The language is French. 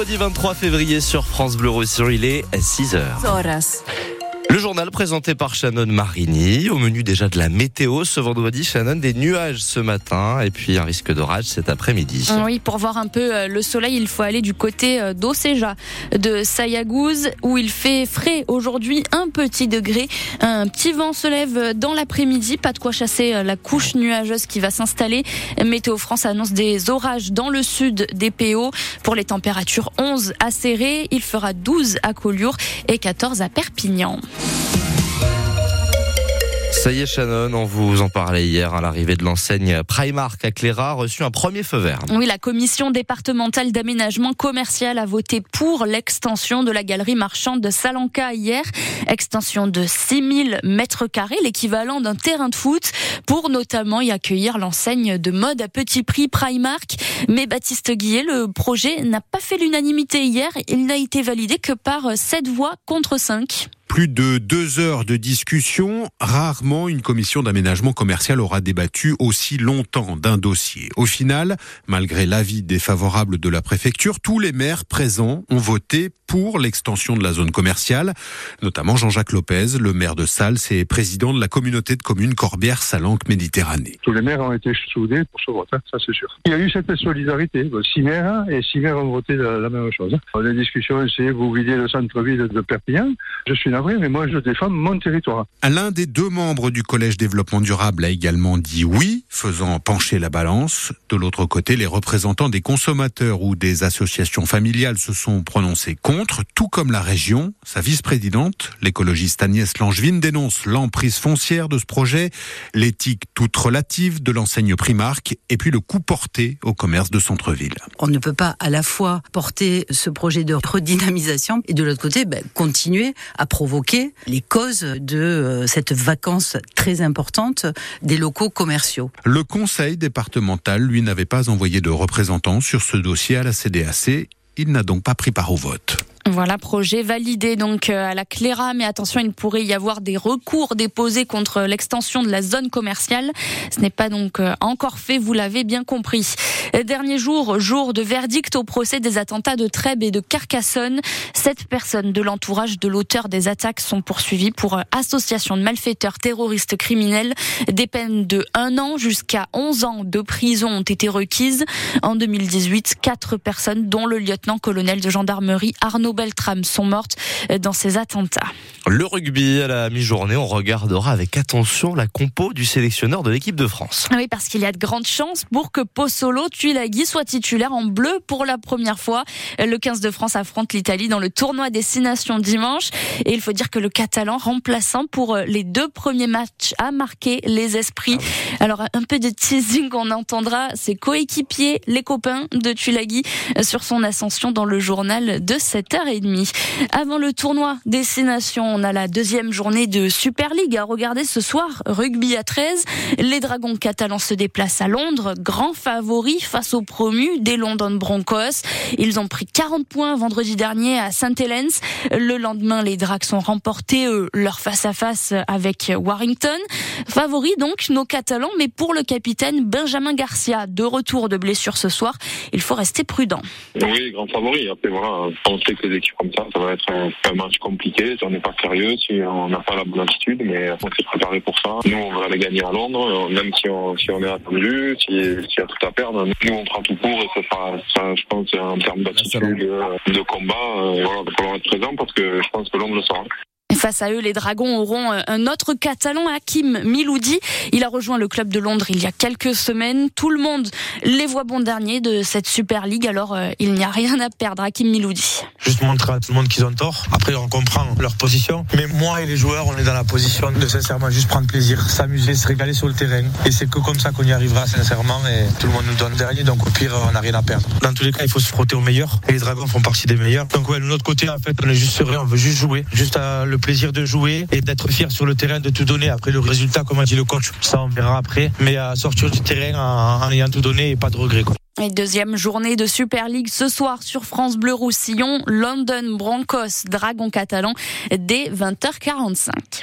vendredi 23 février sur France Bleu Roussillon, il est 6h. Le journal présenté par Shannon Marini. Au menu déjà de la météo ce vendredi, Shannon, des nuages ce matin et puis un risque d'orage cet après-midi. Oui, pour voir un peu euh, le soleil, il faut aller du côté euh, d'Oceja, de Sayagouz, où il fait frais aujourd'hui, un petit degré. Un petit vent se lève dans l'après-midi, pas de quoi chasser euh, la couche nuageuse qui va s'installer. Météo France annonce des orages dans le sud des PO. Pour les températures 11 à Serré, il fera 12 à Collioure et 14 à Perpignan. Ça y est, Shannon, on vous en parlait hier à l'arrivée de l'enseigne Primark à Cléra, reçu un premier feu vert. Oui, la commission départementale d'aménagement commercial a voté pour l'extension de la galerie marchande de Salanca hier. Extension de 6000 mètres carrés, l'équivalent d'un terrain de foot, pour notamment y accueillir l'enseigne de mode à petit prix Primark. Mais Baptiste Guillet, le projet n'a pas fait l'unanimité hier. Il n'a été validé que par 7 voix contre 5. Plus de deux heures de discussion. Rarement une commission d'aménagement commercial aura débattu aussi longtemps d'un dossier. Au final, malgré l'avis défavorable de la préfecture, tous les maires présents ont voté pour l'extension de la zone commerciale, notamment Jean-Jacques Lopez, le maire de Salles et président de la communauté de communes Corbière-Salanque-Méditerranée. Tous les maires ont été soudés pour ce vote, hein, ça c'est sûr. Il y a eu cette solidarité. Six maires et six maires ont voté la, même chose. Les discussions, c'est vous vider le centre-ville de Perpignan. Je suis navré, mais moi je défends mon territoire. L'un des deux membres du Collège développement durable a également dit oui, faisant pencher la balance. De l'autre côté, les représentants des consommateurs ou des associations familiales se sont prononcés contre tout comme la région. Sa vice-présidente, l'écologiste Agnès Langevin, dénonce l'emprise foncière de ce projet, l'éthique toute relative de l'enseigne Primark et puis le coût porté au commerce de centre-ville. On ne peut pas à la fois porter ce projet de redynamisation et de l'autre côté ben, continuer à provoquer les causes de euh, cette vacance très importante des locaux commerciaux. Le conseil départemental, lui, n'avait pas envoyé de représentants sur ce dossier à la CDAC. Il n'a donc pas pris part au vote. Voilà, projet validé donc euh, à la Cléra, mais attention, il pourrait y avoir des recours déposés contre l'extension de la zone commerciale. Ce n'est pas donc euh, encore fait, vous l'avez bien compris. Dernier jour, jour de verdict au procès des attentats de Trèbes et de Carcassonne. Sept personnes de l'entourage de l'auteur des attaques sont poursuivies pour euh, association de malfaiteurs terroristes criminels. Des peines de un an jusqu'à 11 ans de prison ont été requises. En 2018, quatre personnes, dont le lieutenant-colonel de gendarmerie Arnaud Beltrame sont mortes dans ces attentats. Le rugby à la mi-journée, on regardera avec attention la compo du sélectionneur de l'équipe de France. Oui, parce qu'il y a de grandes chances pour que Pozzolo Tuilagi soit titulaire en bleu pour la première fois. Le 15 de France affronte l'Italie dans le tournoi Destination dimanche. Et il faut dire que le Catalan remplaçant pour les deux premiers matchs a marqué les esprits. Ah Alors un peu de teasing, on entendra ses coéquipiers, les copains de Tuilagi sur son ascension dans le journal de 7h. Avant le tournoi Destination, on a la deuxième journée de Super League à regarder ce soir. Rugby à 13. Les Dragons catalans se déplacent à Londres, grand favori face aux promus des London Broncos. Ils ont pris 40 points vendredi dernier à St. Helens. Le lendemain, les Drags ont remporté leur face-à-face avec Warrington. Favori donc nos Catalans, mais pour le capitaine Benjamin Garcia, de retour de blessure ce soir, il faut rester prudent. Oui, grand favori. Après voilà, on que des équipes comme ça, ça va être un, match compliqué si on n'est pas sérieux, si on n'a pas la bonne attitude, mais on s'est préparé pour ça. Nous, on va aller gagner à Londres, même si on, si on est attendu, s'il y a tout à perdre, nous, on prend tout pour et ça sera, ça, je pense, en termes d'attitude, de, combat, euh, voilà, il va falloir être présent parce que je pense que Londres le sera. Face à eux, les Dragons auront euh, un autre Catalan, Hakim Miloudi. Il a rejoint le club de Londres il y a quelques semaines. Tout le monde les voit bons derniers de cette Super League, alors euh, il n'y a rien à perdre. Hakim Miloudi. Juste montrer à tout le monde qu'ils ont tort. Après, on comprend leur position. Mais moi et les joueurs, on est dans la position de sincèrement juste prendre plaisir, s'amuser, se régaler sur le terrain. Et c'est que comme ça qu'on y arrivera sincèrement. Et tout le monde nous donne dernier, donc au pire, on n'a rien à perdre. Dans tous les cas, il faut se frotter aux meilleurs. Et les Dragons font partie des meilleurs. Donc ouais, de notre côté, en fait, on est juste serein, on veut juste jouer, juste à le plaisir de jouer et d'être fier sur le terrain, de tout donner. Après le résultat, comme a dit le coach, ça on verra après. Mais à sortir du terrain en, ayant tout donné et pas de regret. Et deuxième journée de Super League ce soir sur France Bleu Roussillon, London Broncos, Dragon catalan dès 20h45.